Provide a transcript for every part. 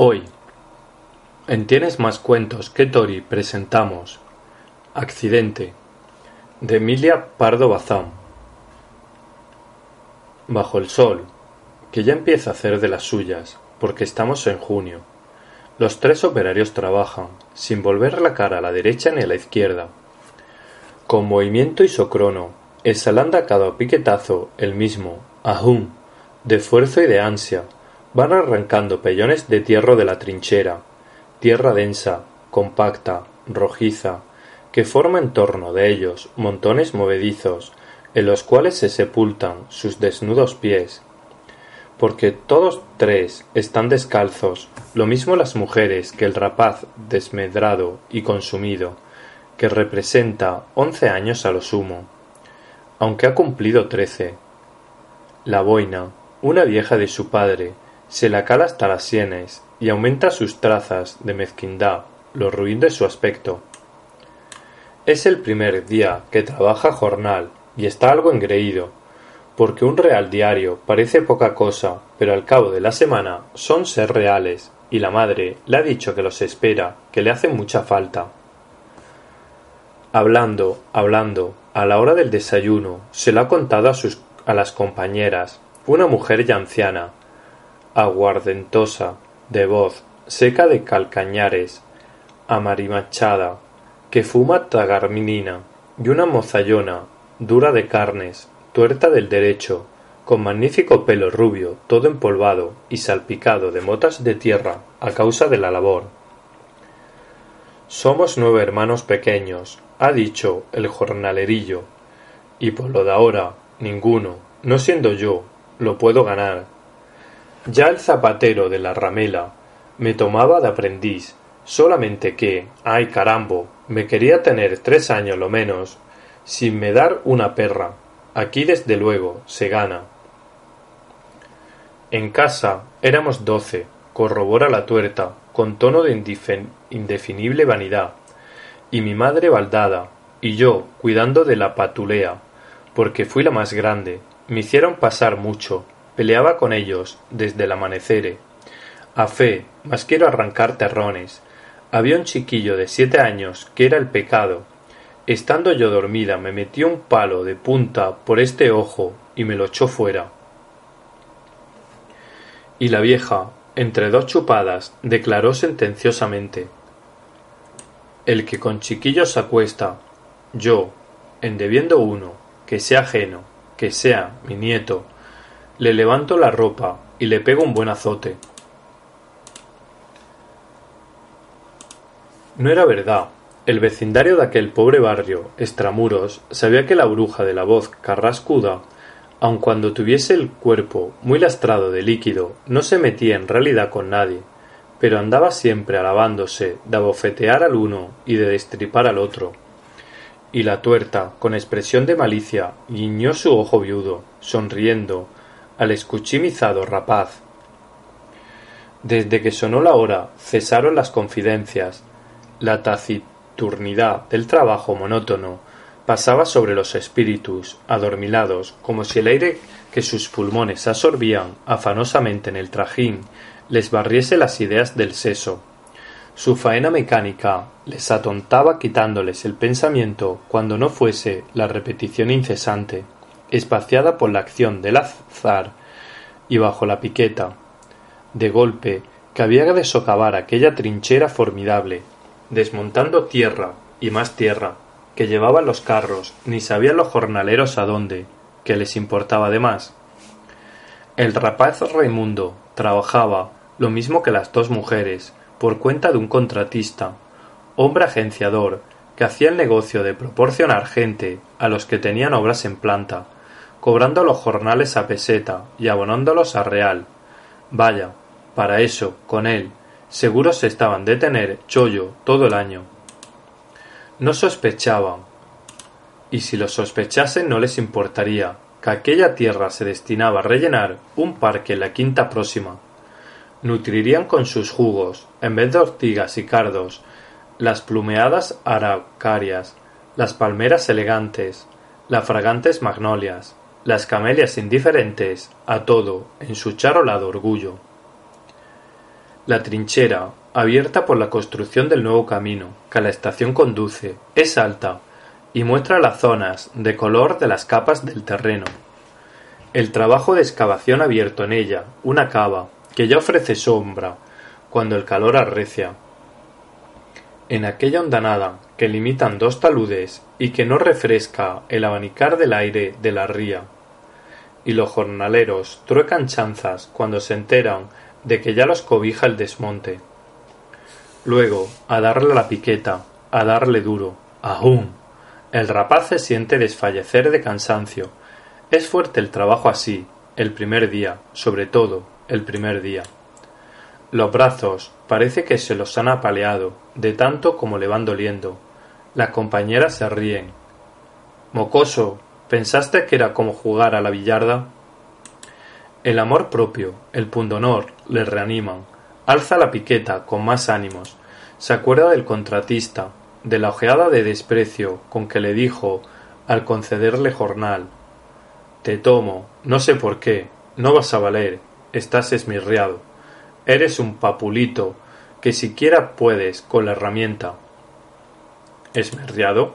Hoy, en Tienes más cuentos que Tori presentamos Accidente de Emilia Pardo Bazán. Bajo el sol, que ya empieza a hacer de las suyas, porque estamos en junio. Los tres operarios trabajan, sin volver la cara a la derecha ni a la izquierda, con movimiento isocrono, exhalando a cada piquetazo el mismo ahum de esfuerzo y de ansia, van arrancando pellones de tierra de la trinchera, tierra densa, compacta, rojiza, que forma en torno de ellos montones movedizos, en los cuales se sepultan sus desnudos pies, porque todos tres están descalzos, lo mismo las mujeres que el rapaz desmedrado y consumido, que representa once años a lo sumo, aunque ha cumplido trece. La boina, una vieja de su padre, se la cala hasta las sienes y aumenta sus trazas de mezquindad, lo ruin de su aspecto. Es el primer día que trabaja jornal y está algo engreído, porque un real diario parece poca cosa, pero al cabo de la semana son ser reales, y la madre le ha dicho que los espera, que le hacen mucha falta. Hablando, hablando, a la hora del desayuno, se lo ha contado a sus a las compañeras, una mujer ya anciana, aguardentosa, de voz, seca de calcañares, amarimachada, que fuma tagarminina, y una mozallona, dura de carnes, tuerta del derecho, con magnífico pelo rubio, todo empolvado y salpicado de motas de tierra a causa de la labor. Somos nueve hermanos pequeños, ha dicho el jornalerillo, y por lo de ahora, ninguno, no siendo yo, lo puedo ganar. Ya el zapatero de la ramela me tomaba de aprendiz, solamente que, ay carambo, me quería tener tres años lo menos, sin me dar una perra, Aquí desde luego se gana. En casa éramos doce, corrobora la tuerta, con tono de indefinible vanidad, y mi madre baldada, y yo cuidando de la patulea, porque fui la más grande. Me hicieron pasar mucho, peleaba con ellos desde el amanecer. A fe, más quiero arrancar terrones. Había un chiquillo de siete años que era el pecado, Estando yo dormida me metió un palo de punta por este ojo y me lo echó fuera. Y la vieja, entre dos chupadas, declaró sentenciosamente El que con chiquillos se acuesta, yo, en debiendo uno, que sea ajeno, que sea mi nieto, le levanto la ropa y le pego un buen azote. No era verdad, el vecindario de aquel pobre barrio, Estramuros, sabía que la bruja de la voz carrascuda, aun cuando tuviese el cuerpo muy lastrado de líquido, no se metía en realidad con nadie, pero andaba siempre alabándose de abofetear al uno y de destripar al otro. Y la tuerta, con expresión de malicia, guiñó su ojo viudo, sonriendo, al escuchimizado rapaz. Desde que sonó la hora, cesaron las confidencias, la turnidad del trabajo monótono pasaba sobre los espíritus adormilados como si el aire que sus pulmones absorbían afanosamente en el trajín les barriese las ideas del seso. Su faena mecánica les atontaba quitándoles el pensamiento cuando no fuese la repetición incesante, espaciada por la acción del azar y bajo la piqueta, de golpe que había de socavar aquella trinchera formidable desmontando tierra y más tierra que llevaban los carros, ni sabían los jornaleros a dónde, que les importaba de más. El rapaz Raimundo trabajaba lo mismo que las dos mujeres, por cuenta de un contratista, hombre agenciador, que hacía el negocio de proporcionar gente a los que tenían obras en planta, cobrando los jornales a peseta y abonándolos a real. Vaya, para eso, con él, Seguros se estaban de tener chollo todo el año. No sospechaban, y si lo sospechasen no les importaría, que aquella tierra se destinaba a rellenar un parque en la quinta próxima. Nutrirían con sus jugos, en vez de ortigas y cardos, las plumeadas araucarias, las palmeras elegantes, las fragantes magnolias, las camelias indiferentes a todo en su charolado orgullo. La trinchera, abierta por la construcción del nuevo camino que a la estación conduce, es alta y muestra las zonas de color de las capas del terreno. El trabajo de excavación abierto en ella una cava que ya ofrece sombra cuando el calor arrecia. En aquella hondanada que limitan dos taludes y que no refresca el abanicar del aire de la ría. Y los jornaleros truecan chanzas cuando se enteran de que ya los cobija el desmonte. Luego, a darle la piqueta, a darle duro, aún. El rapaz se siente desfallecer de cansancio. Es fuerte el trabajo así, el primer día, sobre todo, el primer día. Los brazos parece que se los han apaleado, de tanto como le van doliendo. Las compañeras se ríen. Mocoso, ¿pensaste que era como jugar a la billarda? El amor propio, el pundonor, le reaniman. Alza la piqueta con más ánimos. Se acuerda del contratista, de la ojeada de desprecio con que le dijo al concederle jornal. Te tomo, no sé por qué, no vas a valer, estás esmirriado. Eres un papulito que siquiera puedes con la herramienta. ¿Esmirriado?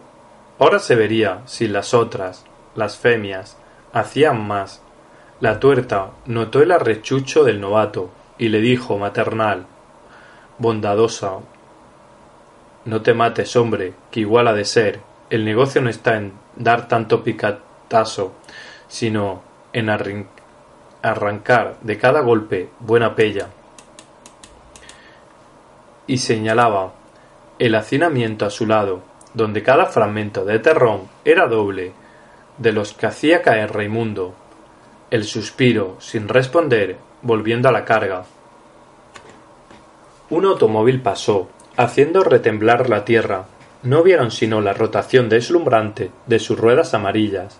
Ahora se vería si las otras, las femias, hacían más. La tuerta notó el arrechucho del novato y le dijo maternal, bondadosa, no te mates, hombre, que igual ha de ser. El negocio no está en dar tanto picatazo, sino en arrancar de cada golpe buena pella. Y señalaba el hacinamiento a su lado, donde cada fragmento de terrón era doble de los que hacía caer Raimundo. El suspiro, sin responder, volviendo a la carga. Un automóvil pasó, haciendo retemblar la tierra. No vieron sino la rotación deslumbrante de sus ruedas amarillas.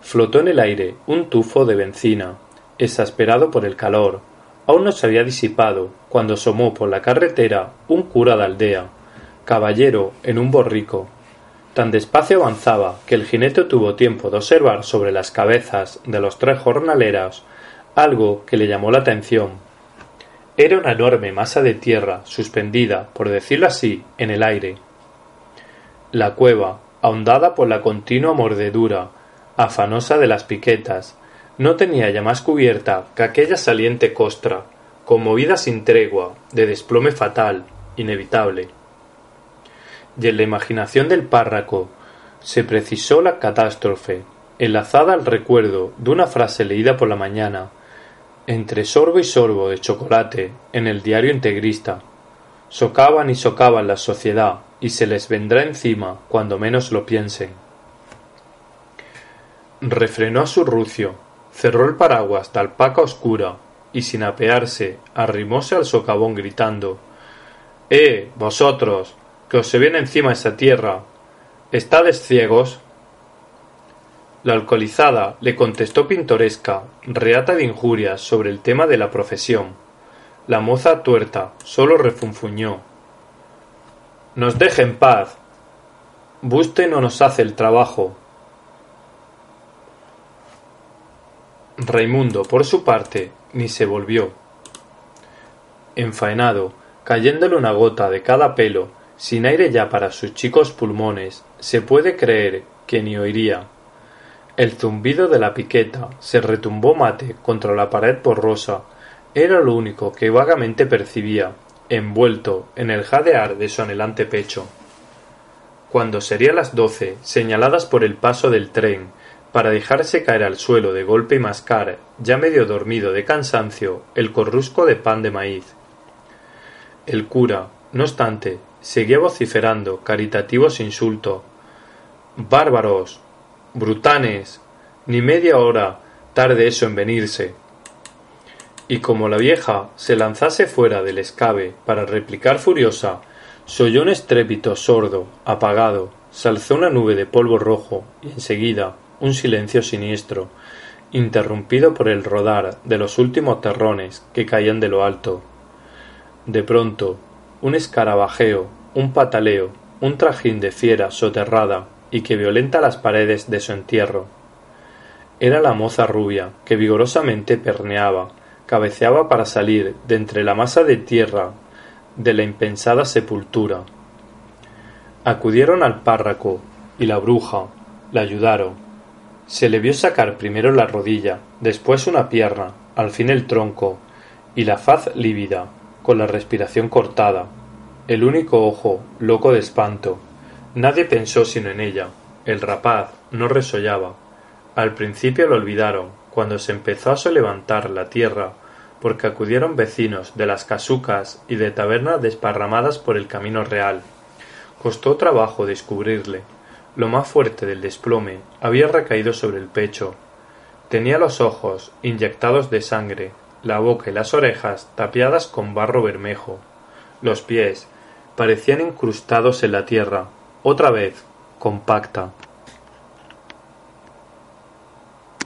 Flotó en el aire un tufo de benzina, exasperado por el calor. Aún no se había disipado cuando asomó por la carretera un cura de aldea, caballero en un borrico. Tan despacio avanzaba que el jinete tuvo tiempo de observar sobre las cabezas de los tres jornaleras algo que le llamó la atención era una enorme masa de tierra suspendida, por decirlo así, en el aire. La cueva, ahondada por la continua mordedura afanosa de las piquetas, no tenía ya más cubierta que aquella saliente costra, conmovida sin tregua, de desplome fatal, inevitable. Y en la imaginación del párraco se precisó la catástrofe, enlazada al recuerdo de una frase leída por la mañana, entre sorbo y sorbo de chocolate en el diario integrista. Socavan y socavan la sociedad y se les vendrá encima cuando menos lo piensen. Refrenó a su rucio, cerró el paraguas de alpaca oscura y sin apearse arrimóse al socavón gritando Eh, vosotros, que os se viene encima esa tierra. ¿Estades ciegos? La alcoholizada le contestó pintoresca, reata de injurias sobre el tema de la profesión. La moza tuerta sólo refunfuñó. Nos deje en paz. Buste no nos hace el trabajo. Raimundo, por su parte, ni se volvió. Enfaenado, cayéndole una gota de cada pelo, sin aire ya para sus chicos pulmones, se puede creer que ni oiría. El zumbido de la piqueta se retumbó mate contra la pared borrosa. Era lo único que vagamente percibía, envuelto en el jadear de su anhelante pecho. Cuando serían las doce, señaladas por el paso del tren, para dejarse caer al suelo de golpe y mascar, ya medio dormido de cansancio, el corrusco de pan de maíz. El cura, no obstante, seguía vociferando caritativos insultos. Bárbaros brutanes, ni media hora tarde eso en venirse. Y como la vieja se lanzase fuera del escabe para replicar furiosa, se oyó un estrépito sordo, apagado, se alzó una nube de polvo rojo y enseguida un silencio siniestro, interrumpido por el rodar de los últimos terrones que caían de lo alto. De pronto, un escarabajeo, un pataleo, un trajín de fiera soterrada y que violenta las paredes de su entierro. Era la moza rubia, que vigorosamente perneaba, cabeceaba para salir de entre la masa de tierra de la impensada sepultura. Acudieron al párraco y la bruja la ayudaron. Se le vio sacar primero la rodilla, después una pierna, al fin el tronco, y la faz lívida, con la respiración cortada, el único ojo loco de espanto. Nadie pensó sino en ella. El rapaz no resollaba. Al principio lo olvidaron, cuando se empezó a levantar la tierra, porque acudieron vecinos de las casucas y de tabernas desparramadas por el camino real. Costó trabajo descubrirle. Lo más fuerte del desplome había recaído sobre el pecho. Tenía los ojos inyectados de sangre, la boca y las orejas tapiadas con barro bermejo. Los pies parecían incrustados en la tierra, otra vez compacta.